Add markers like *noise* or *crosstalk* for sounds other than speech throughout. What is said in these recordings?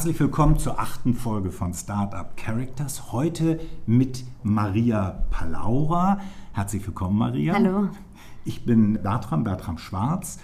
Herzlich willkommen zur achten Folge von Startup Characters. Heute mit Maria Palaura. Herzlich willkommen, Maria. Hallo. Ich bin Bertram, Bertram Schwarz.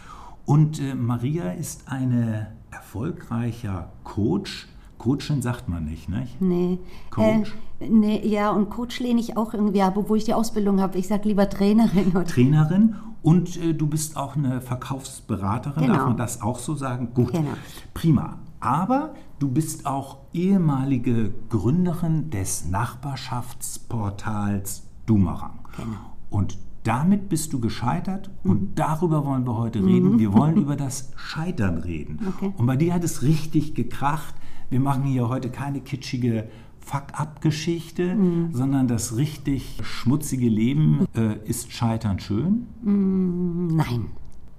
Und äh, Maria ist eine erfolgreicher Coach. Coachin sagt man nicht, ne? Nee. Coach? Äh, nee, ja, und Coach lehne ich auch irgendwie ab, obwohl ich die Ausbildung habe. Ich sage lieber Trainerin. Oder? Trainerin und äh, du bist auch eine Verkaufsberaterin, Genau. darf man das auch so sagen? Gut, Genau. prima. Aber du bist auch ehemalige Gründerin des Nachbarschaftsportals Dumarang. Genau. Und damit bist du gescheitert Mhm. und darüber wollen wir heute reden. Wir wollen *laughs* über das Scheitern reden. Okay. Und bei dir hat es richtig gekracht. Wir machen hier heute keine kitschige Fuck-up-Geschichte, Mhm. sondern das richtig schmutzige Leben. Äh, ist Scheitern schön? Nein,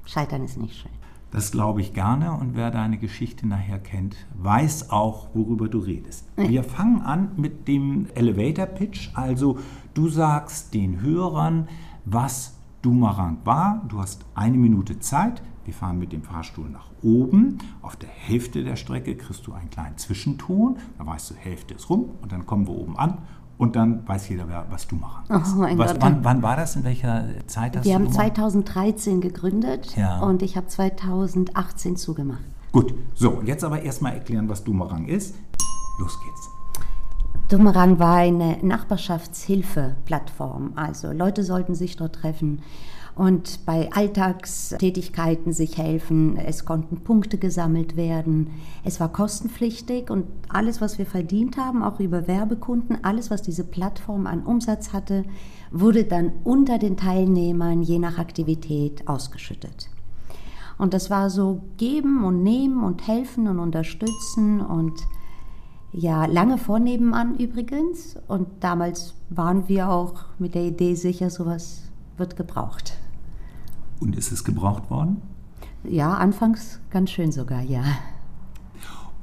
Scheitern ist nicht schön. Das glaube ich gerne und wer deine Geschichte nachher kennt, weiß auch, worüber du redest. Wir fangen an mit dem Elevator Pitch. Also du sagst den Hörern, was Dumarang war. Du hast eine Minute Zeit. Wir fahren mit dem Fahrstuhl nach oben. Auf der Hälfte der Strecke kriegst du einen kleinen Zwischenton. Da weißt du, Hälfte ist rum und dann kommen wir oben an. Und dann weiß jeder, was Dumarang ist. Oh mein was, Gott. Wann, wann war das? In welcher Zeit hast Wir du haben Dumarang? 2013 gegründet Ja. und ich habe 2018 zugemacht. Gut, so, jetzt aber erstmal erklären, was Dumarang ist. Los geht's. Dumerang war eine Nachbarschaftshilfe-Plattform. Also Leute sollten sich dort treffen und bei Alltagstätigkeiten sich helfen. Es konnten Punkte gesammelt werden. Es war kostenpflichtig und alles, was wir verdient haben, auch über Werbekunden, alles, was diese Plattform an Umsatz hatte, wurde dann unter den Teilnehmern je nach Aktivität ausgeschüttet. Und das war so geben und nehmen und helfen und unterstützen und ja, lange vor nebenan übrigens. Und damals waren wir auch mit der Idee sicher, sowas wird gebraucht. Und ist es gebraucht worden? Ja, anfangs ganz schön sogar, ja.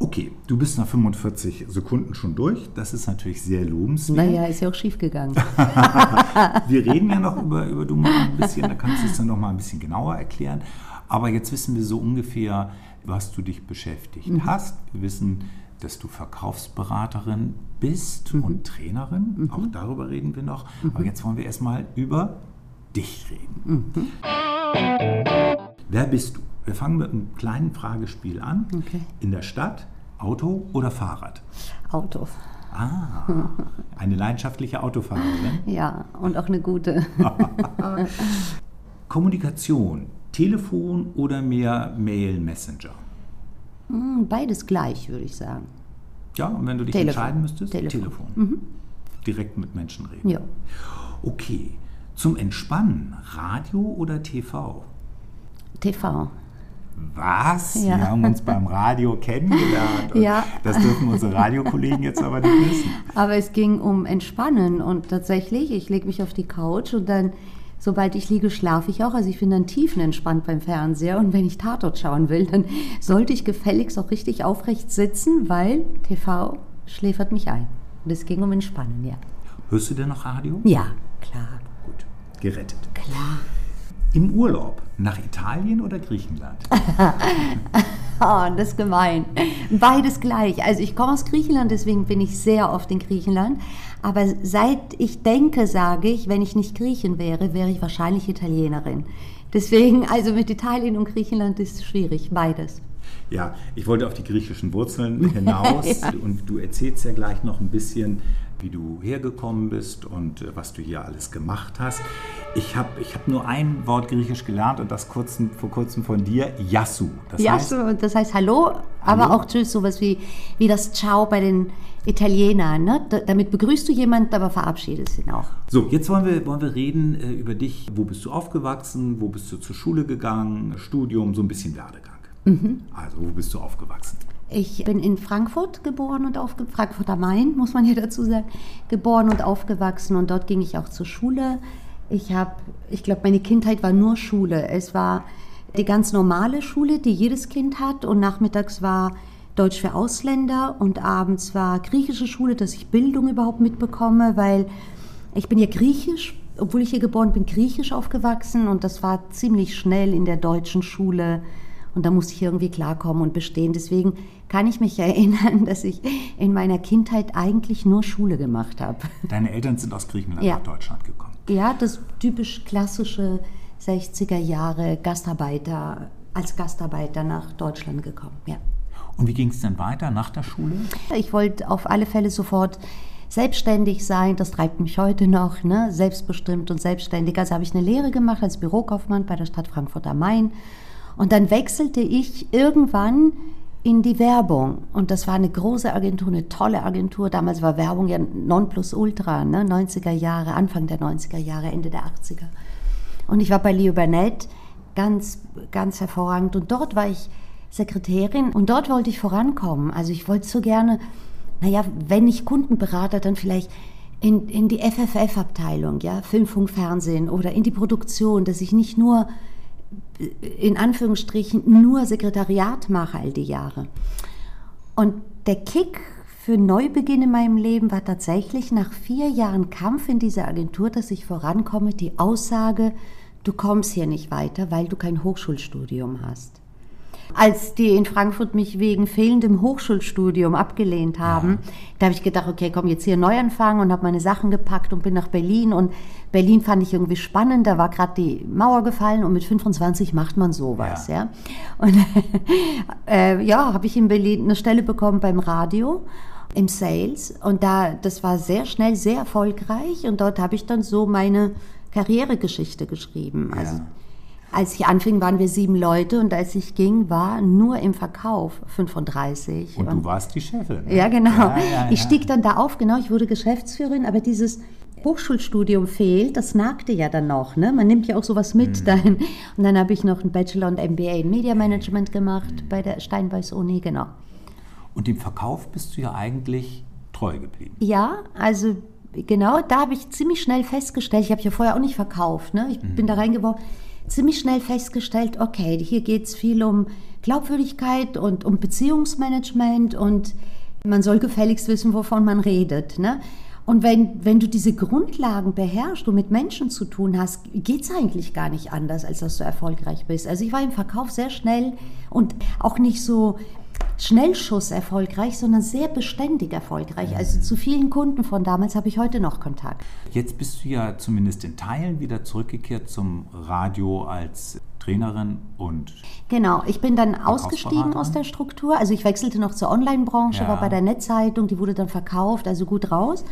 Okay, du bist nach 45 Sekunden schon durch. Das ist natürlich sehr lobenswert. Naja, ist ja auch schief gegangen. *laughs* Wir reden ja noch über, über Dumarang ein bisschen, da kannst du es dann noch mal ein bisschen genauer erklären. Aber jetzt wissen wir so ungefähr, was du dich beschäftigt hast. Wir wissen, dass du Verkaufsberaterin bist und Trainerin. Auch darüber reden wir noch. Aber jetzt wollen wir erstmal über dich reden. Wer bist du? Wir fangen mit einem kleinen Fragespiel an. Okay. In der Stadt, Auto oder Fahrrad? Auto. Ah, eine leidenschaftliche Autofahrerin. *laughs* Ja, und auch eine gute. *laughs* Kommunikation, Telefon oder mehr Mail, Messenger? Hm, Beides gleich, würde ich sagen. Ja, und wenn du dich Telefon. entscheiden müsstest? Telefon. Direkt mit Menschen reden. Ja. Okay. Zum Entspannen, Radio oder TV? TV. Was? Ja. Wir haben uns beim Radio kennengelernt. *laughs* Ja. Das dürfen unsere Radiokollegen jetzt aber nicht wissen. Aber es ging um Entspannen und tatsächlich, ich lege mich auf die Couch und dann, sobald ich liege, schlafe ich auch. Also ich bin dann tiefenentspannt beim Fernseher und wenn ich Tatort schauen will, dann sollte ich gefälligst auch richtig aufrecht sitzen, weil TV schläfert mich ein. Und es ging um Entspannen, ja. Hörst du denn noch Radio? Ja, klar, gerettet. klar. Im Urlaub, nach Italien oder Griechenland? Oh, *laughs* das ist gemein. Beides gleich. Also ich komme aus Griechenland, deswegen bin ich sehr oft in Griechenland. Aber seit ich denke, sage ich, wenn ich nicht Griechin wäre, wäre ich wahrscheinlich Italienerin. Deswegen, also mit Italien und Griechenland ist es schwierig, beides. Ja, ich wollte auf die griechischen Wurzeln hinaus *laughs* und du erzählst ja gleich noch ein bisschen, wie du hergekommen bist und äh, was du hier alles gemacht hast. Ich habe ich hab nur ein Wort Griechisch gelernt und das kurzen, vor kurzem von dir, Yassou. Das ja, heißt, das heißt Hallo, aber Hallo? auch Tschüss, sowas wie, wie das Ciao bei den Italienern. Ne? Da, damit begrüßt du jemanden, aber verabschiedest ihn auch. So, jetzt wollen wir, wollen wir reden äh, über dich. Wo bist du aufgewachsen? Wo bist du zur Schule gegangen? Studium, so ein bisschen Werdegang. Also, wo bist du aufgewachsen? Ich bin in Frankfurt geboren und aufgewachsen, Frankfurt am Main, muss man ja dazu sagen, geboren und aufgewachsen und dort ging ich auch zur Schule. Ich habe, ich glaube, meine Kindheit war nur Schule. Es war die ganz normale Schule, die jedes Kind hat und nachmittags war Deutsch für Ausländer und abends war griechische Schule, dass ich Bildung überhaupt mitbekomme, weil ich bin ja griechisch, obwohl ich hier geboren bin, griechisch aufgewachsen und das war ziemlich schnell in der deutschen Schule Und da musste ich irgendwie klarkommen und bestehen. Deswegen kann ich mich *laughs* erinnern, dass ich in meiner Kindheit eigentlich nur Schule gemacht habe. Deine Eltern sind aus Griechenland ja. nach Deutschland gekommen. Ja, das typisch klassische 60er Jahre Gastarbeiter, als Gastarbeiter nach Deutschland gekommen, ja. Und wie ging es dann weiter nach der Schule? Ich wollte auf alle Fälle sofort selbstständig sein, das treibt mich heute noch, ne? selbstbestimmt und selbstständig. Also habe ich eine Lehre gemacht als Bürokaufmann bei der Stadt Frankfurt am Main. Und dann wechselte ich irgendwann in die Werbung. Und das war eine große Agentur, eine tolle Agentur. Damals war Werbung ja Nonplusultra, ne? 90er Jahre, Anfang der 90er Jahre, Ende der 80er. Und ich war bei Leo Burnett, ganz, ganz hervorragend. Und dort war ich Sekretärin und dort wollte ich vorankommen. Also ich wollte so gerne, naja, wenn ich Kundenberater, dann vielleicht in, in die FFF-Abteilung, ja, Film, Funk, Fernsehen oder in die Produktion, dass ich nicht nur in Anführungsstrichen nur Sekretariat mache all die Jahre. Und der Kick für Neubeginn in meinem Leben war tatsächlich nach vier Jahren Kampf in dieser Agentur, dass ich vorankomme, die Aussage, du kommst hier nicht weiter, weil du kein Hochschulstudium hast. Als die in Frankfurt mich wegen fehlendem Hochschulstudium abgelehnt haben, ja. da habe ich gedacht, okay, komm jetzt hier Neuanfang und habe meine Sachen gepackt und bin nach Berlin. Und Berlin fand ich irgendwie spannend, da war gerade die Mauer gefallen und mit 25 macht man sowas. Ja. ja. Und *laughs* äh, ja, habe ich in Berlin eine Stelle bekommen beim Radio im Sales und da das war sehr schnell sehr erfolgreich und dort habe ich dann so meine Karrieregeschichte geschrieben. Also ja. Als ich anfing, waren wir sieben Leute und als ich ging, war nur im Verkauf 35. Und, und du warst die Chefin. Ne? Ja, genau. Ja, ja, ich stieg dann da auf, genau, ich wurde Geschäftsführerin, aber dieses Hochschulstudium fehlt, das nagte ja dann noch. Ne? Man nimmt ja auch sowas mit mhm. dahin. Und dann habe ich noch ein Bachelor und MBA in Media Management gemacht mhm. bei der Steinbeiß Uni, genau. Und im Verkauf bist du ja eigentlich treu geblieben. Ja, also genau, da habe ich ziemlich schnell festgestellt, ich habe ja vorher auch nicht verkauft, ne? ich mhm. bin da reingeworfen, ziemlich schnell festgestellt, okay, hier geht es viel um Glaubwürdigkeit und um Beziehungsmanagement und man soll gefälligst wissen, wovon man redet. Ne? Und wenn, wenn du diese Grundlagen beherrschst und mit Menschen zu tun hast, geht es eigentlich gar nicht anders, als dass du erfolgreich bist. Also ich war im Verkauf sehr schnell und auch nicht so Schnellschuss erfolgreich, sondern sehr beständig erfolgreich. Also zu vielen Kunden von damals habe ich heute noch Kontakt. Jetzt bist du ja zumindest in Teilen wieder zurückgekehrt zum Radio als Trainerin und. Genau, ich bin dann ausgestiegen aus der Struktur. Also ich wechselte noch zur Online-Branche, ja. war bei der Netzzeitung, die wurde dann verkauft, also gut raus.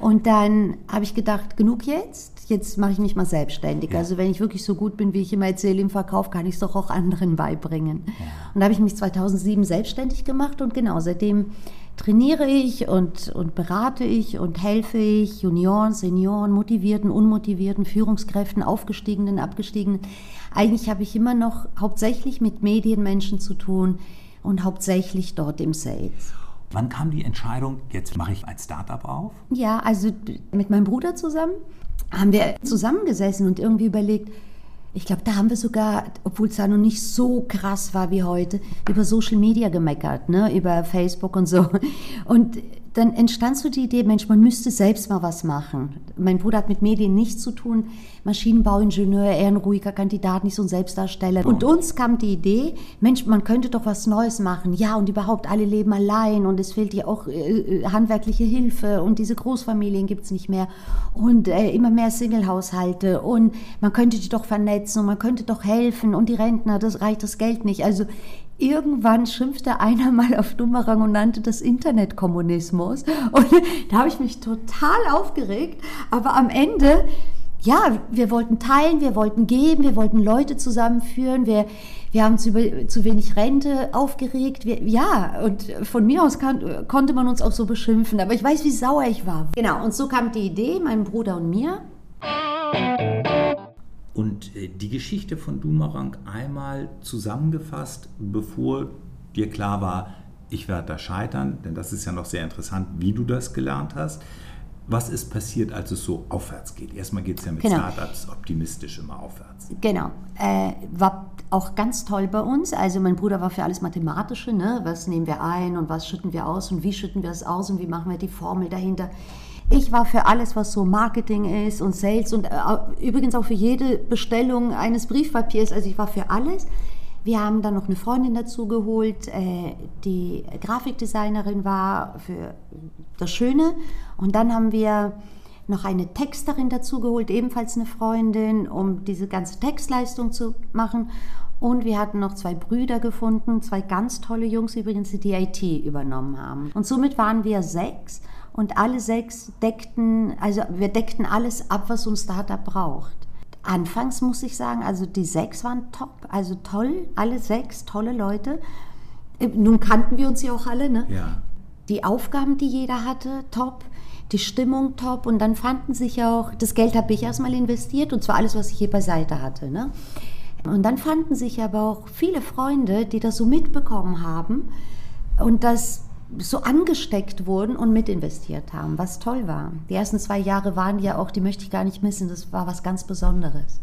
Und dann habe ich gedacht, genug jetzt jetzt mache ich mich mal selbstständig. Ja. Also wenn ich wirklich so gut bin, wie ich immer erzähle im Verkauf, kann ich es doch auch anderen beibringen. Ja. Und da habe ich mich 2007 selbstständig gemacht und genau seitdem trainiere ich und, und berate ich und helfe ich Junioren, Senioren, motivierten, unmotivierten, Führungskräften, aufgestiegenen, abgestiegenen. Eigentlich habe ich immer noch hauptsächlich mit Medienmenschen zu tun und hauptsächlich dort im Sales. Wann kam die Entscheidung, jetzt mache ich ein Startup auf? Ja, also mit meinem Bruder zusammen haben wir zusammengesessen und irgendwie überlegt, ich glaube, da haben wir sogar, obwohl es da noch nicht so krass war wie heute, über Social Media gemeckert, ne? über Facebook und so. Und dann entstand so die Idee, Mensch, man müsste selbst mal was machen. Mein Bruder hat mit Medien nichts zu tun, Maschinenbauingenieur, eher ein ruhiger Kandidat, nicht so ein Selbstdarsteller. Und uns kam die Idee, Mensch, man könnte doch was Neues machen. Ja, und überhaupt, alle leben allein und es fehlt ja auch äh, äh handwerkliche Hilfe und diese Großfamilien gibt es nicht mehr und äh, immer mehr Singlehaushalte und man könnte die doch vernetzen und man könnte doch helfen und die Rentner, das reicht das Geld nicht. Also irgendwann schimpfte einer *laughs* mal auf Dummerang und nannte das Internetkommunismus. Und da habe ich mich total aufgeregt. Aber am Ende, ja, wir wollten teilen, wir wollten geben, wir wollten Leute zusammenführen, wir, wir haben zu, zu wenig Rente aufgeregt. Wir, ja, und von mir aus kann, konnte man uns auch so beschimpfen. Aber ich weiß, wie sauer ich war. Genau, und so kam die Idee, meinem Bruder und mir. Und äh, die Geschichte von Dumarang einmal zusammengefasst, bevor dir klar war, ich werde da scheitern, denn das ist ja noch sehr interessant, wie du das gelernt hast. Was ist passiert, als es so aufwärts geht? Erstmal geht es ja mit genau. Startups optimistisch immer aufwärts. Genau. Äh, war auch ganz toll bei uns. Also mein Bruder war für alles Mathematische. Ne? Was nehmen wir ein und was schütten wir aus und wie schütten wir es aus und wie machen wir die Formel dahinter. Ich war für alles, was so Marketing ist und Sales und äh, übrigens auch für jede Bestellung eines Briefpapiers, also ich war für alles. Wir haben dann noch eine Freundin dazu geholt, äh, die Grafikdesignerin war für das Schöne. Und dann haben wir noch eine Texterin dazu geholt, ebenfalls eine Freundin, um diese ganze Textleistung zu machen. Und wir hatten noch zwei Brüder gefunden, zwei ganz tolle Jungs übrigens, die die IT übernommen haben. Und somit waren wir sechs und alle sechs deckten, also wir deckten alles ab, was uns Startup braucht. Anfangs muss ich sagen, also die sechs waren top, also toll, alle sechs tolle Leute. Nun kannten wir uns ja auch alle, ne? Ja. Die Aufgaben, die jeder hatte, top die Stimmung top und dann fanden sich auch, das Geld habe ich erstmal investiert und zwar alles, was ich hier beiseite hatte. Ne? Und dann fanden sich aber auch viele Freunde, die das so mitbekommen haben und das so angesteckt wurden und mitinvestiert haben, was toll war. Die ersten zwei Jahre waren ja auch, die möchte ich gar nicht missen, das war was ganz Besonderes.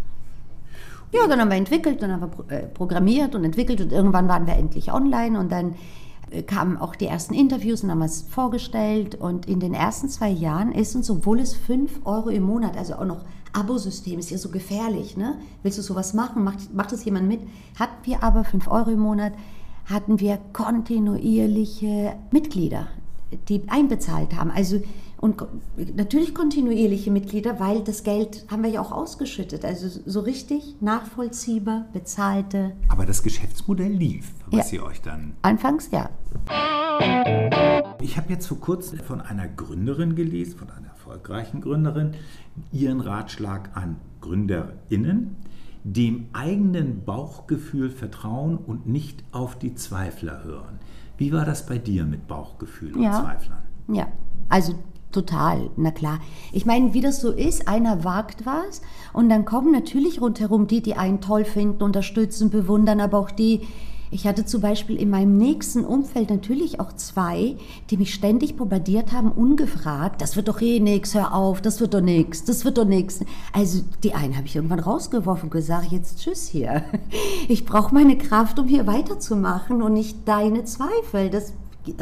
Ja, dann haben wir entwickelt, dann haben wir äh, programmiert und entwickelt und irgendwann waren wir endlich online und dann äh, kamen auch die ersten Interviews und haben es vorgestellt. Und in den ersten zwei Jahren ist uns, obwohl es 5 Euro im Monat, also auch noch Abosystem, ist ja so gefährlich, ne? Willst du sowas machen? Macht, macht das jemand mit? Hatten wir aber 5 Euro im Monat, hatten wir kontinuierliche Mitglieder, die einbezahlt haben. Also und natürlich kontinuierliche Mitglieder, weil das Geld haben wir ja auch ausgeschüttet. Also so richtig nachvollziehbar, bezahlte. Aber das Geschäftsmodell lief, was ja. ihr euch dann. Anfangs ja. Ich habe jetzt vor kurzem von einer Gründerin gelesen, von einer erfolgreichen Gründerin, ihren Ratschlag an GründerInnen, dem eigenen Bauchgefühl vertrauen und nicht auf die Zweifler hören. Wie war das bei dir mit Bauchgefühl und ja. Zweiflern? Ja, also Total, na klar. Ich meine, wie das so ist, einer wagt was und dann kommen natürlich rundherum die, die einen toll finden, unterstützen, bewundern, aber auch die, ich hatte zum Beispiel in meinem nächsten Umfeld natürlich auch zwei, die mich ständig bombardiert haben, ungefragt, das wird doch eh nix, hör auf, das wird doch nix, das wird doch nix. Also die einen habe ich irgendwann rausgeworfen und gesagt, jetzt tschüss hier. *laughs* Ich brauche meine Kraft, um hier weiterzumachen und nicht deine Zweifel, das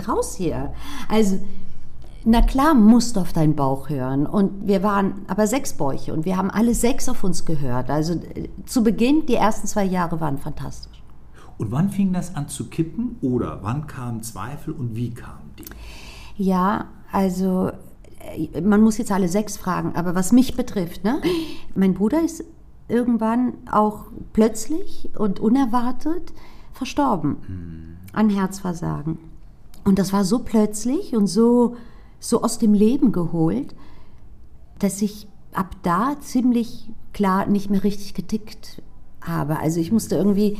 raus hier. Also na klar musst du auf deinen Bauch hören. Und wir waren aber sechs Bäuche und wir haben alle sechs auf uns gehört. Also äh, zu Beginn, die ersten zwei Jahre waren fantastisch. Und wann fing das an zu kippen oder wann kamen Zweifel und wie kamen die? Ja, also äh, man muss jetzt alle sechs fragen, aber was mich betrifft, ne? mein Bruder ist irgendwann auch plötzlich und unerwartet verstorben hm. an Herzversagen. Und das war so plötzlich und so so aus dem Leben geholt, dass ich ab da ziemlich klar nicht mehr richtig getickt habe. Also ich musste irgendwie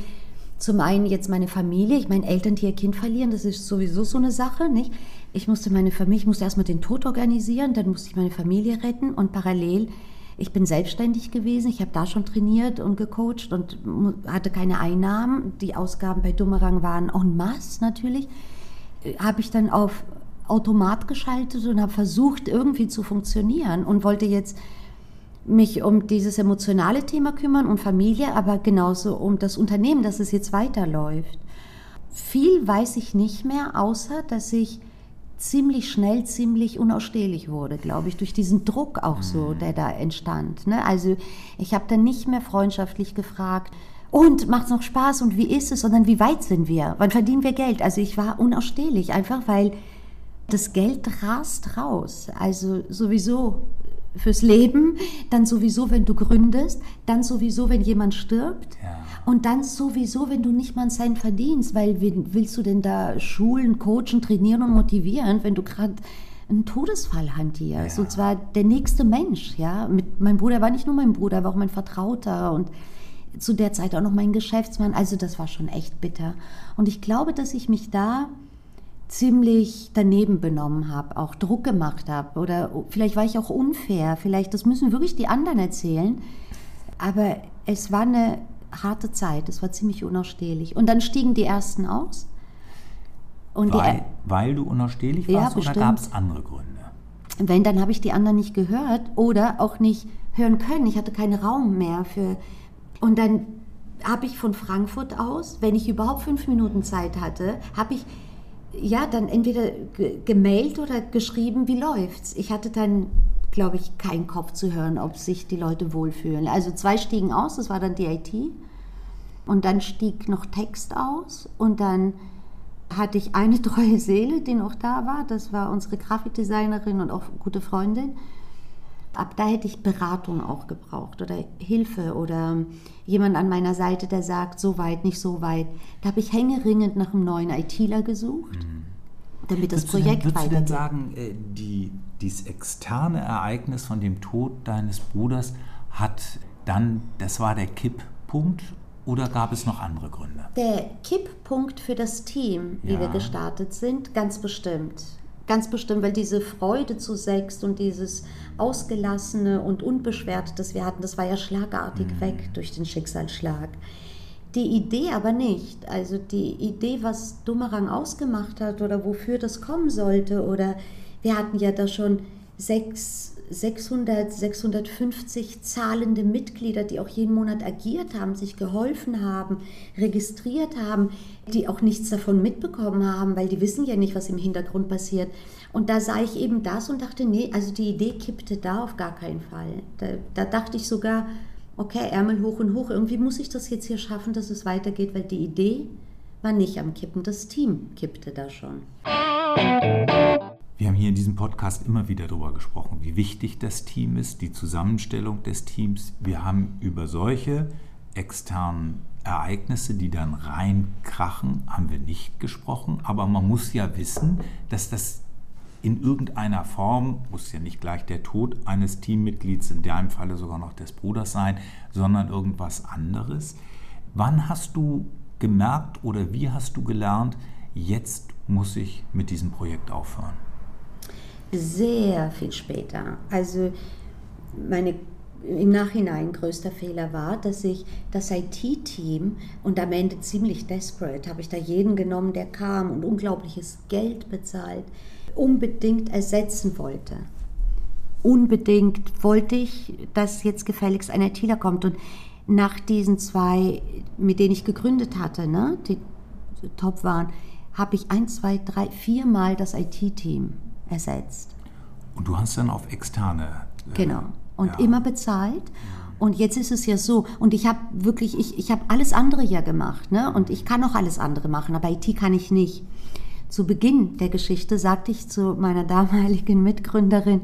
zum einen jetzt meine Familie, ich meine Eltern, die ihr Kind verlieren, das ist sowieso so eine Sache, nicht? Ich musste meine Familie, ich musste erstmal den Tod organisieren, dann musste ich meine Familie retten und parallel, ich bin selbstständig gewesen, ich habe da schon trainiert und gecoacht und hatte keine Einnahmen. Die Ausgaben bei Dummerang waren en masse natürlich. Habe ich dann auf Automat geschaltet und habe versucht, irgendwie zu funktionieren und wollte jetzt mich um dieses emotionale Thema kümmern und Familie, aber genauso um das Unternehmen, dass es jetzt weiterläuft. Viel weiß ich nicht mehr, außer dass ich ziemlich schnell ziemlich unausstehlich wurde, glaube ich, durch diesen Druck auch so, mhm. der da entstand. Ne? Also ich habe dann nicht mehr freundschaftlich gefragt, und macht es noch Spaß und wie ist es, sondern wie weit sind wir? Wann verdienen wir Geld? Also ich war unausstehlich, einfach weil das Geld rast raus. Also sowieso fürs Leben, dann sowieso, wenn du gründest, dann sowieso, wenn jemand stirbt ja. und dann sowieso, wenn du nicht mal einen Cent verdienst, weil wen willst du denn da schulen, coachen, trainieren und motivieren, wenn du gerade einen Todesfall hantierst ja. und zwar der nächste Mensch, ja. Mit, mein Bruder war nicht nur mein Bruder, er war auch mein Vertrauter und zu der Zeit auch noch mein Geschäftsmann, also das war schon echt bitter. Und ich glaube, dass ich mich da ziemlich daneben benommen habe, auch Druck gemacht habe oder vielleicht war ich auch unfair, vielleicht das müssen wirklich die anderen erzählen, aber es war eine harte Zeit, es war ziemlich unausstehlich und dann stiegen die ersten aus. Und weil, die, weil du unausstehlich warst ja, oder gab es andere Gründe? Wenn, dann habe ich die anderen nicht gehört oder auch nicht hören können. Ich hatte keinen Raum mehr für. Und dann habe ich von Frankfurt aus, wenn ich überhaupt fünf Minuten Zeit hatte, habe ich ja, dann entweder gemailt oder geschrieben, wie läuft's. Ich hatte dann, glaube ich, keinen Kopf zu hören, ob sich die Leute wohlfühlen. Also zwei stiegen aus, das war dann die IT. Und dann stieg noch Text aus und dann hatte ich eine *laughs* treue Seele, die noch da war. Das war unsere Grafikdesignerin und auch gute Freundin. Ab da hätte ich Beratung auch gebraucht oder Hilfe oder jemand an meiner Seite, der sagt, so weit, nicht so weit. Da habe ich hängeringend nach einem neuen ITler gesucht, mhm. damit das Projekt weitergeht. Würdest du denn sagen, äh, die, dieses externe Ereignis von dem Tod deines Bruders hat dann, das war der Kipppunkt oder gab es noch andere Gründe? Der Kipppunkt für das Team, wie ja. wir gestartet sind, ganz bestimmt. Ganz bestimmt, weil diese Freude zu sechst und dieses Ausgelassene und Unbeschwerte, das wir hatten, das war ja schlagartig mhm. weg durch den Schicksalsschlag. Die Idee aber nicht. Also die Idee, was Dummerang ausgemacht hat oder wofür das kommen sollte. Oder wir hatten ja da schon sechs 600, 650 zahlende Mitglieder, die auch jeden Monat agiert haben, sich geholfen haben, registriert haben, die auch nichts davon mitbekommen haben, weil die wissen ja nicht, was im Hintergrund passiert. Und da sah ich eben das und dachte, nee, also die Idee kippte da auf gar keinen Fall. Da, da dachte ich sogar, okay, Ärmel hoch und hoch, irgendwie muss ich das jetzt hier schaffen, dass es weitergeht, weil die Idee war nicht am Kippen, das Team kippte da schon. Wir haben hier in diesem Podcast immer wieder darüber gesprochen, wie wichtig das Team ist, die Zusammenstellung des Teams. Wir haben über solche externen Ereignisse, die dann reinkrachen, haben wir nicht gesprochen. Aber man muss ja wissen, dass das in irgendeiner Form, muss ja nicht gleich der Tod eines Teammitglieds, in deinem Falle sogar noch des Bruders sein, sondern irgendwas anderes. Wann hast du gemerkt oder wie hast du gelernt, jetzt muss ich mit diesem Projekt aufhören? Sehr viel später. Also meine im Nachhinein größter Fehler war, dass ich das IT-Team und am Ende ziemlich desperate habe ich da jeden genommen, der kam und unglaubliches Geld bezahlt, unbedingt ersetzen wollte. Unbedingt wollte ich, dass jetzt gefälligst ein ITler kommt und nach diesen zwei, mit denen ich gegründet hatte, ne, die top waren, habe ich ein, zwei, drei, viermal das IT-Team ersetzt. Und du hast dann auf externe. Äh, genau. Und ja. immer bezahlt. Und jetzt ist es ja so, und ich habe wirklich, ich, ich habe alles andere ja gemacht, ne? Und ich kann auch alles andere machen, aber IT kann ich nicht. Zu Beginn der Geschichte sagte ich zu meiner *laughs* damaligen Mitgründerin,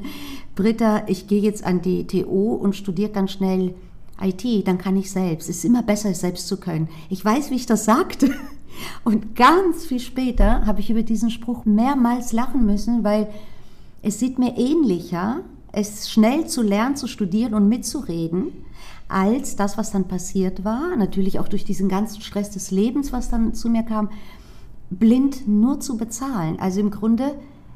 Britta, ich gehe jetzt an die TU und studiere ganz schnell IT, dann kann ich selbst. Es ist immer besser, es selbst zu können. Ich weiß, wie ich das sagte. *laughs* Und ganz viel später habe ich über diesen Spruch mehrmals lachen müssen, weil es sieht mir ähnlicher, es schnell zu lernen, zu studieren und mitzureden, als das, was dann passiert war. Natürlich auch durch diesen ganzen Stress des Lebens, was dann zu mir kam, blind nur zu bezahlen. Also im Grunde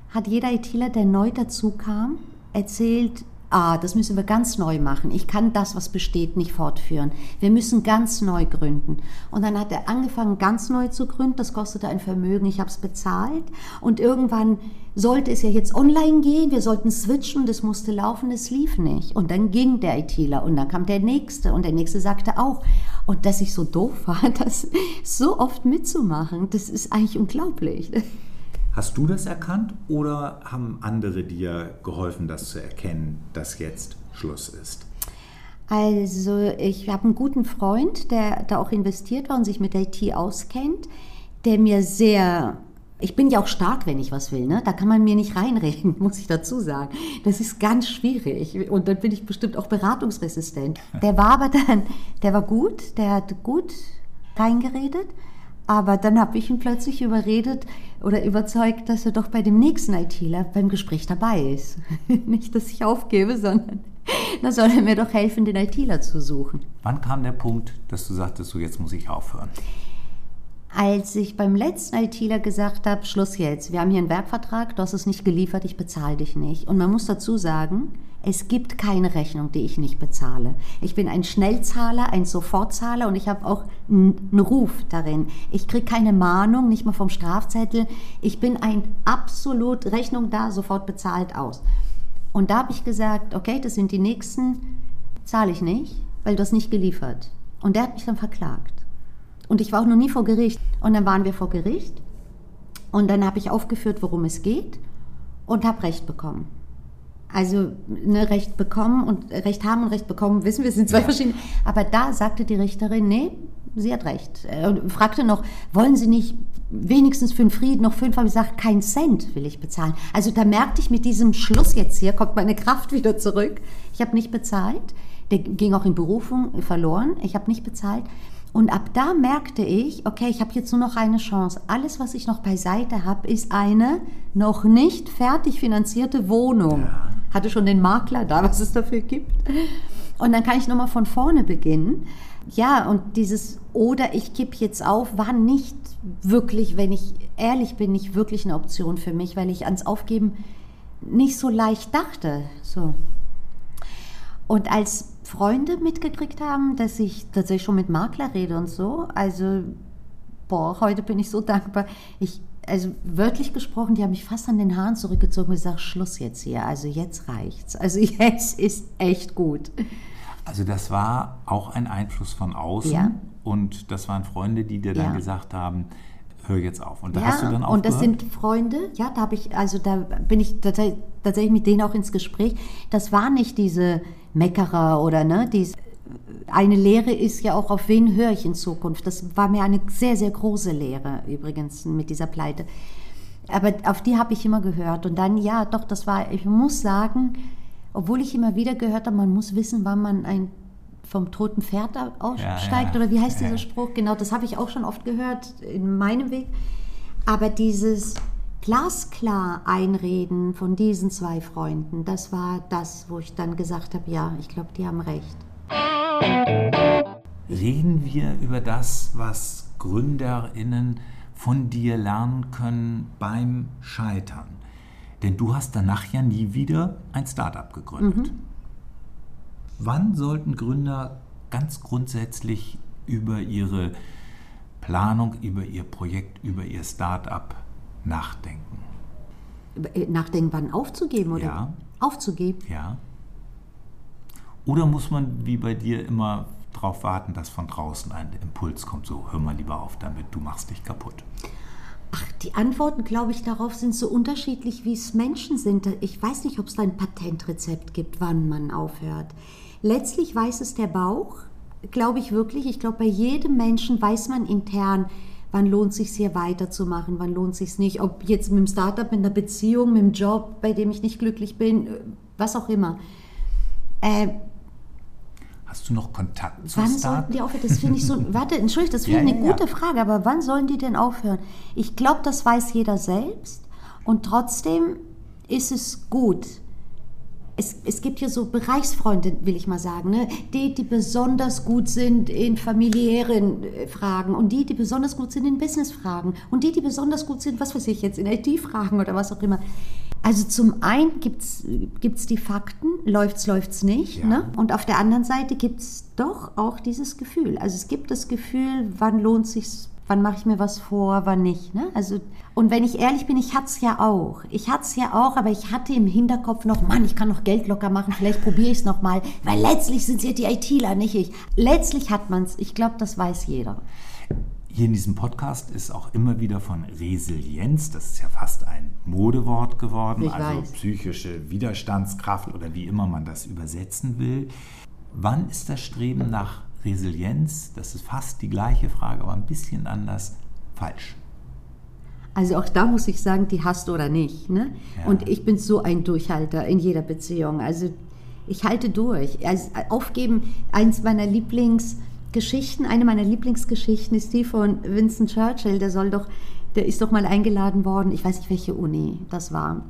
hat jeder ITler, der neu dazu kam, erzählt, ah, das müssen wir ganz neu machen. Ich kann das, was besteht, nicht fortführen. Wir müssen ganz neu gründen. Und dann hat er angefangen, ganz neu zu gründen. Das kostete ein Vermögen. Ich habe es bezahlt. Und irgendwann sollte es ja jetzt online gehen. Wir sollten switchen. Das musste laufen. Es lief nicht. Und dann ging der ITler. Und dann kam der Nächste. Und der Nächste sagte auch. Und dass ich so doof war, *laughs* das so oft mitzumachen, das ist eigentlich unglaublich. Hast du das erkannt oder haben andere dir geholfen, das zu erkennen, dass jetzt Schluss ist? Also ich habe einen guten Freund, der da auch investiert war und sich mit IT auskennt, der mir sehr ich bin ja auch stark, wenn ich was will. Ne? Da kann man mir nicht reinreden, *laughs* muss ich dazu sagen. Das ist ganz schwierig. Und dann bin ich bestimmt auch beratungsresistent. Der war aber dann, der war gut, der hat gut reingeredet. Aber dann habe ich ihn plötzlich überredet oder überzeugt, dass er doch bei dem nächsten ITler beim Gespräch dabei ist. *laughs* Nicht, dass ich aufgebe, sondern *laughs* da soll er mir doch helfen, den ITler zu suchen. Wann kam der Punkt, dass du sagtest, so jetzt muss ich aufhören? Als ich beim letzten ITler gesagt habe, Schluss jetzt, wir haben hier einen Werkvertrag, du hast es nicht geliefert, ich bezahle dich nicht. Und man muss dazu sagen, es gibt keine Rechnung, die ich nicht bezahle. Ich bin ein Schnellzahler, ein Sofortzahler und ich habe auch einen Ruf darin. Ich kriege keine Mahnung, nicht mal vom Strafzettel. Ich bin ein absolut Rechnung da, sofort bezahlt aus. Und da habe ich gesagt, okay, das sind die nächsten, zahle ich nicht, weil du das nicht geliefert. Und der hat mich dann verklagt. Und ich war auch noch nie vor Gericht. Und dann waren wir vor Gericht. Und dann habe ich aufgeführt, worum es geht und habe Recht bekommen. Also ne, Recht bekommen und Recht haben und Recht bekommen, wissen wir, sind zwei ja. verschiedene. Aber da sagte die Richterin, nee, sie hat recht. Er fragte noch, wollen Sie nicht wenigstens für den Frieden noch fünf? Aber ich sagte, kein Cent will ich bezahlen. Also da merkte ich mit diesem Schluss jetzt hier, kommt meine Kraft wieder zurück. Ich habe nicht bezahlt. Der ging auch in Berufung verloren. Ich habe nicht bezahlt. Und ab da merkte ich, okay, ich habe jetzt nur noch eine Chance. Alles, was ich noch beiseite habe, ist eine noch nicht fertig finanzierte Wohnung. Ja. Hatte schon den Makler da, *laughs* was es dafür gibt. Und dann kann ich nochmal von vorne beginnen. Ja, und dieses oder ich gebe jetzt auf, war nicht wirklich, wenn ich ehrlich bin, nicht wirklich eine Option für mich, weil ich ans Aufgeben nicht so leicht dachte. So. Und als Freunde mitgekriegt haben, dass ich tatsächlich schon mit Makler rede und so, also boah, heute bin ich so *laughs* dankbar. Ich, also wörtlich gesprochen, die haben mich fast an den Haaren zurückgezogen und gesagt, Schluss jetzt hier, also jetzt reicht's. Also *laughs* jetzt ist echt gut. Also das war auch ein Einfluss von außen ja. und das waren Freunde, die dir dann ja. gesagt haben, hör jetzt auf. Und da ja, hast du dann auch Und das sind Freunde, ja, da habe ich, also da bin ich tatsächlich mit denen auch ins Gespräch. Das war nicht diese Meckerer oder ne, dies, eine Lehre ist ja auch, auf wen höre ich in Zukunft. Das war mir eine sehr, sehr große Lehre übrigens mit dieser Pleite. Aber auf die habe ich immer gehört. Und dann, ja, doch, das war, ich muss sagen, obwohl ich immer wieder gehört habe, man muss wissen, wann man ein vom toten Pferd aussteigt ja, ja. oder wie heißt dieser Spruch? Genau, das habe ich auch schon oft gehört in meinem Weg. Aber dieses glasklar Einreden von diesen zwei Freunden, das war das, wo ich dann gesagt habe, ja, ich glaube, die haben recht. Reden wir über das, was Gründerinnen von dir lernen können beim Scheitern. Denn du hast danach ja nie wieder ein Startup gegründet. Mhm. Wann sollten Gründer ganz grundsätzlich über ihre Planung, über ihr Projekt, über ihr Startup nachdenken? Äh, nachdenken, wann aufzugeben oder ja. aufzugeben? Ja. Oder muss man wie bei dir immer darauf warten, dass von draußen ein Impuls kommt, so hör mal lieber auf damit, du machst dich kaputt? Ach, die Antworten, glaube ich, darauf sind so unterschiedlich, wie es Menschen sind. Ich weiß nicht, ob es da ein Patentrezept gibt, wann man aufhört. Letztlich weiß es der Bauch, glaube ich wirklich. Ich glaube, bei jedem Menschen weiß man intern, wann lohnt es sich hier weiterzumachen, wann lohnt es sich nicht. Ob jetzt mit dem Startup, mit einer Beziehung, mit dem Job, bei dem ich nicht glücklich bin, was auch immer. Äh, Hast du noch Kontakt zu Wann sollten die aufhören? Das finde ich so. *laughs* Warte, entschuldige, das finde ich ja, eine ja, gute. Frage, aber wann sollen die denn aufhören? Ich glaube, das weiß jeder selbst und trotzdem ist es gut. Es, es gibt hier so Bereichsfreunde, will ich mal sagen, ne? die, die besonders gut sind in familiären äh, Fragen und die, die besonders gut sind in Businessfragen und die, die besonders gut sind, was weiß ich jetzt, in IT-Fragen oder was auch immer. Also zum einen gibt es die Fakten, läuft's, läuft's nicht. Ja. Ne? Und auf der anderen Seite gibt es doch auch dieses Gefühl. Also es gibt das Gefühl, wann lohnt sich wann mache ich mir was vor, wann nicht. Ne? Also, und wenn ich ehrlich bin, ich hatte es ja auch. Ich hatte es ja auch, aber ich hatte im Hinterkopf noch, Mann, ich kann noch Geld locker machen, vielleicht probiere ich es nochmal, weil letztlich sind es ja die ITler, nicht ich. Letztlich hat man es. Ich glaube, das weiß jeder. Hier in diesem Podcast ist auch immer wieder von Resilienz, das ist ja fast ein Modewort geworden, ich also weiß. psychische Widerstandskraft oder wie immer man das übersetzen will. Wann ist das Streben nach Resilienz, das ist fast die gleiche Frage, aber ein bisschen anders, falsch? Also auch da muss ich sagen, die hast du oder nicht. Ne? Ja. Und ich bin so ein Durchhalter in jeder Beziehung. Also ich halte durch. Also aufgeben, eins meiner Lieblings- Geschichten, eine meiner Lieblingsgeschichten ist die von Vincent Churchill, der soll doch, der ist doch mal eingeladen worden, ich weiß nicht welche Uni das war,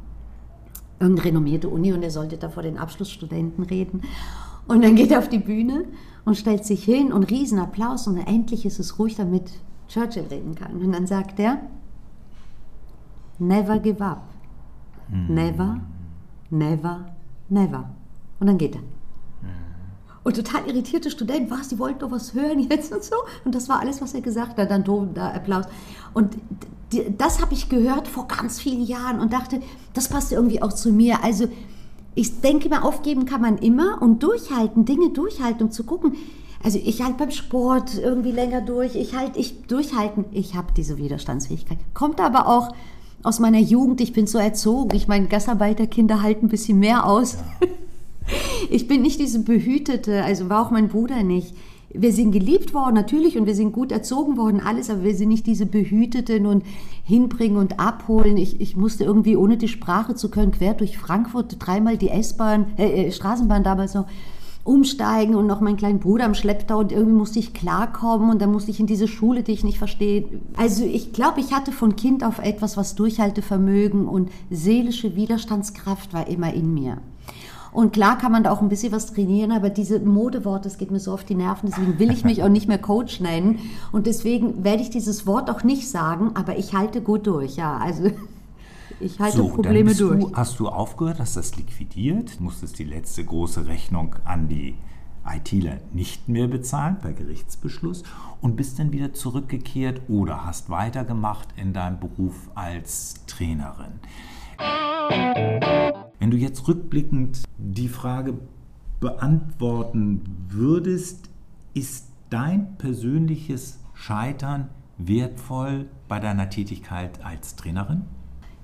irgendeine renommierte Uni und er sollte da vor den Abschlussstudenten reden. Und dann geht er auf die Bühne und stellt sich hin und Riesenapplaus und endlich ist es ruhig, damit Churchill reden kann. Und dann sagt er, never give up. Hm. Never, never, never. Und dann geht er. Und total irritierte Studenten, was, die wollten doch was hören jetzt und so. Und das war alles, was er gesagt hat. Dann doof, da Applaus. Und das habe ich gehört vor ganz vielen Jahren und dachte, das passt irgendwie auch zu mir. Also ich denke mal, aufgeben kann man immer und durchhalten, Dinge durchhalten, um zu gucken. Also ich halte beim Sport irgendwie länger durch. Ich halte, ich durchhalten. Ich habe diese Widerstandsfähigkeit. Kommt aber auch aus meiner Jugend. Ich bin so erzogen. Ich meine, Gastarbeiterkinder halten ein bisschen mehr aus. Ja. *laughs* Ich bin nicht diese behütete, also war auch mein Bruder nicht. Wir sind geliebt worden, natürlich, und wir sind gut erzogen worden, alles, aber wir sind nicht diese Behüteten und hinbringen und abholen. Ich, ich musste irgendwie, ohne die Sprache zu können, quer durch Frankfurt dreimal die S-Bahn, äh, äh Straßenbahn damals noch umsteigen und noch meinen kleinen Bruder am Schlepptau und irgendwie musste ich klarkommen und dann musste ich in diese Schule, die ich nicht verstehe. Also ich glaube, ich hatte von Kind auf etwas, was Durchhaltevermögen und seelische Widerstandskraft war immer in mir. Und klar kann man da auch ein bisschen was trainieren, aber diese Modeworte, das geht mir so auf die Nerven, deswegen will ich mich auch nicht mehr Coach nennen. Und deswegen werde ich dieses Wort auch nicht sagen, aber ich halte gut durch, ja. Also ich halte so, Probleme durch. Du, hast du aufgehört, hast das liquidiert, musstest die letzte große Rechnung an die ITler nicht mehr bezahlen per Gerichtsbeschluss und bist dann wieder zurückgekehrt oder hast weitergemacht in deinem Beruf als Trainerin. Wenn du jetzt rückblickend die Frage beantworten würdest, ist dein persönliches Scheitern wertvoll bei deiner Tätigkeit als Trainerin?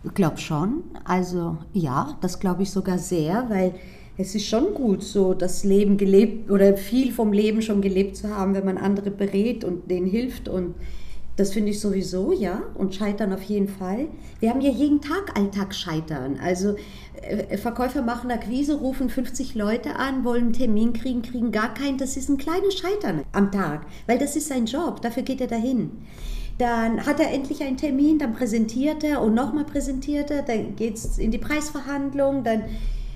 Ich glaube schon. Also ja, das glaube ich sogar sehr, weil es ist schon gut, so das Leben gelebt oder viel vom Leben schon gelebt zu haben, wenn man andere berät und denen hilft und das finde ich sowieso, ja, und scheitern auf jeden Fall. Wir haben ja jeden Tag Alltagsscheitern. Also äh, Verkäufer machen Akquise, rufen 50 Leute an, wollen einen Termin kriegen, kriegen gar keinen. Das ist ein kleines Scheitern am Tag, weil das ist sein Job, dafür geht er dahin. Dann hat er endlich einen Termin, dann präsentiert er und nochmal präsentiert er, dann geht es in die Preisverhandlung, dann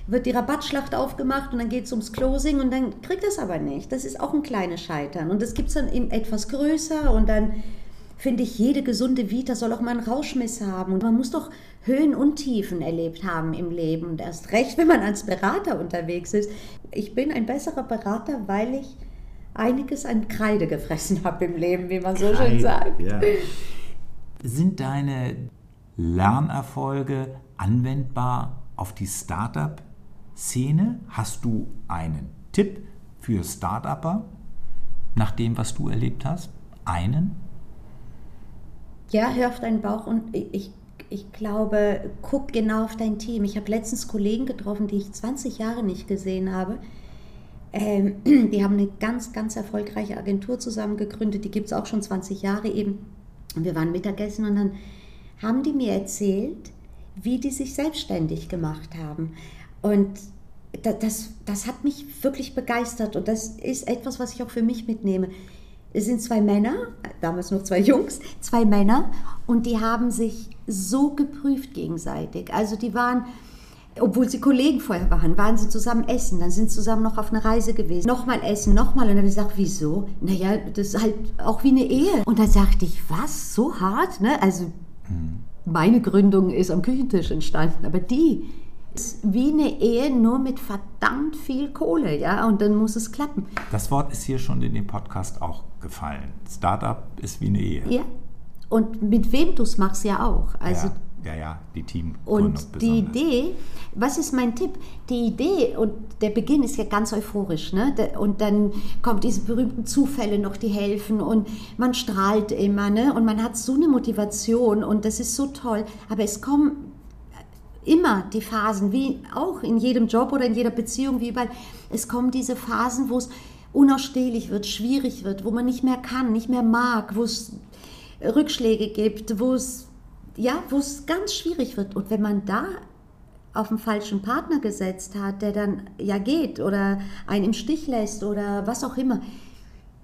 wird die Rabattschlacht aufgemacht und dann geht es ums Closing und dann kriegt er es aber nicht. Das ist auch ein kleines Scheitern. Und das gibt es dann in etwas größer und dann finde ich, jede gesunde Vita soll auch mal einen Rauschmiss haben. Und man muss doch Höhen und Tiefen erlebt haben im Leben. Und erst recht, wenn man als Berater unterwegs ist. Ich bin ein besserer Berater, weil ich einiges an Kreide gefressen habe im Leben, wie man so Kreide, schön sagt. Ja. Sind deine Lernerfolge anwendbar auf die Startup-Szene? Hast du einen Tipp für Startupper nach dem, was du erlebt hast? Einen? Ja, hör auf deinen Bauch und ich, ich glaube, guck genau auf dein Team. Ich habe letztens Kollegen getroffen, die ich 20 Jahre nicht gesehen habe ähm, *clears throat* die haben eine ganz, ganz erfolgreiche Agentur zusammen gegründet, die gibt es auch schon 20 Jahre eben. Und wir waren Mittagessen und dann haben die mir erzählt, wie die sich selbstständig gemacht haben. Und das, das hat mich wirklich begeistert und das ist etwas, was ich auch für mich mitnehme. Es sind zwei Männer, damals noch zwei Jungs, zwei Männer und die haben sich so geprüft gegenseitig. Also die waren obwohl sie Kollegen vorher waren, waren sie zusammen essen, dann sind sie zusammen noch auf einer Reise gewesen. Nochmal essen, nochmal. Und dann habe ich gesagt, wieso? Naja, das ist halt auch wie eine Ehe. Und dann sagte ich, was? So hart? Ne? Also mhm. meine Gründung ist am Küchentisch entstanden, aber die ist wie eine Ehe, nur mit verdammt viel Kohle, ja, und dann muss es klappen. Das Wort ist hier schon in dem Podcast auch gefallen. Startup ist wie eine Ehe. Ja, und mit wem du es machst ja auch. Also ja ja, ja, die Team. Und die Idee, was ist mein Tipp? Die Idee und der Beginn ist ja ganz euphorisch. Ne? Und dann kommen diese berühmten Zufälle noch, die helfen und man strahlt immer ne? und man hat so eine Motivation und das ist so toll. Aber es kommen immer die Phasen, wie auch in jedem Job oder in jeder Beziehung, wie überall, es kommen diese Phasen, wo es unausstehlich wird, schwierig wird, wo man nicht mehr kann, nicht mehr mag, wo es Rückschläge gibt, wo es ja, wo es ganz schwierig wird. Und wenn man da auf den falschen Partner gesetzt hat, der dann ja geht oder einen im Stich lässt oder was auch immer,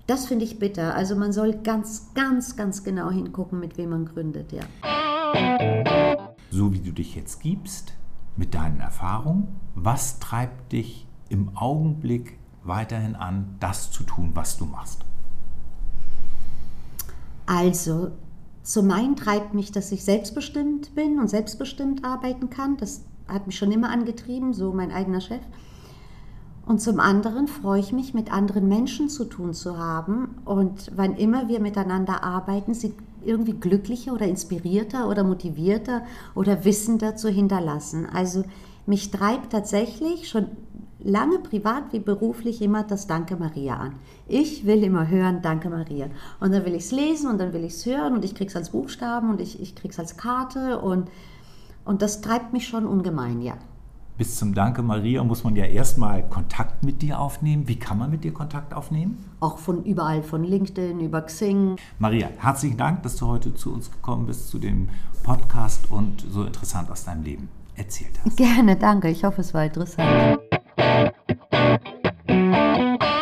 das finde ich bitter. Also man soll ganz, ganz, ganz genau hingucken, mit wem man gründet, ja. So wie du dich jetzt gibst, mit deinen Erfahrungen, was treibt dich im Augenblick weiterhin an, das zu tun, was du machst? Also, zum einen treibt mich, dass ich selbstbestimmt bin und selbstbestimmt arbeiten kann. Das hat mich schon immer angetrieben, so mein eigener Chef. Und zum anderen freue ich mich, mit anderen Menschen zu tun zu haben. Und wann immer wir miteinander arbeiten, sie irgendwie glücklicher oder inspirierter oder motivierter oder wissender zu hinterlassen. Also mich treibt tatsächlich schon lange privat wie beruflich immer das Danke Maria an. Ich will immer hören Danke Maria. Und dann will ich es lesen und dann will ich es hören und ich kriege es als Buchstaben und ich, ich kriege es als Karte und, und das treibt mich schon ungemein, ja. bis zum Danke Maria muss man ja erstmal Kontakt mit dir aufnehmen. Wie kann man mit dir Kontakt aufnehmen? Auch von überall, von LinkedIn über Xing. Maria, herzlichen Dank, dass du heute zu uns gekommen bist, zu dem Podcast und so interessant aus deinem Leben erzählt hast. Gerne, danke. Ich hoffe, es war interessant. Thank you.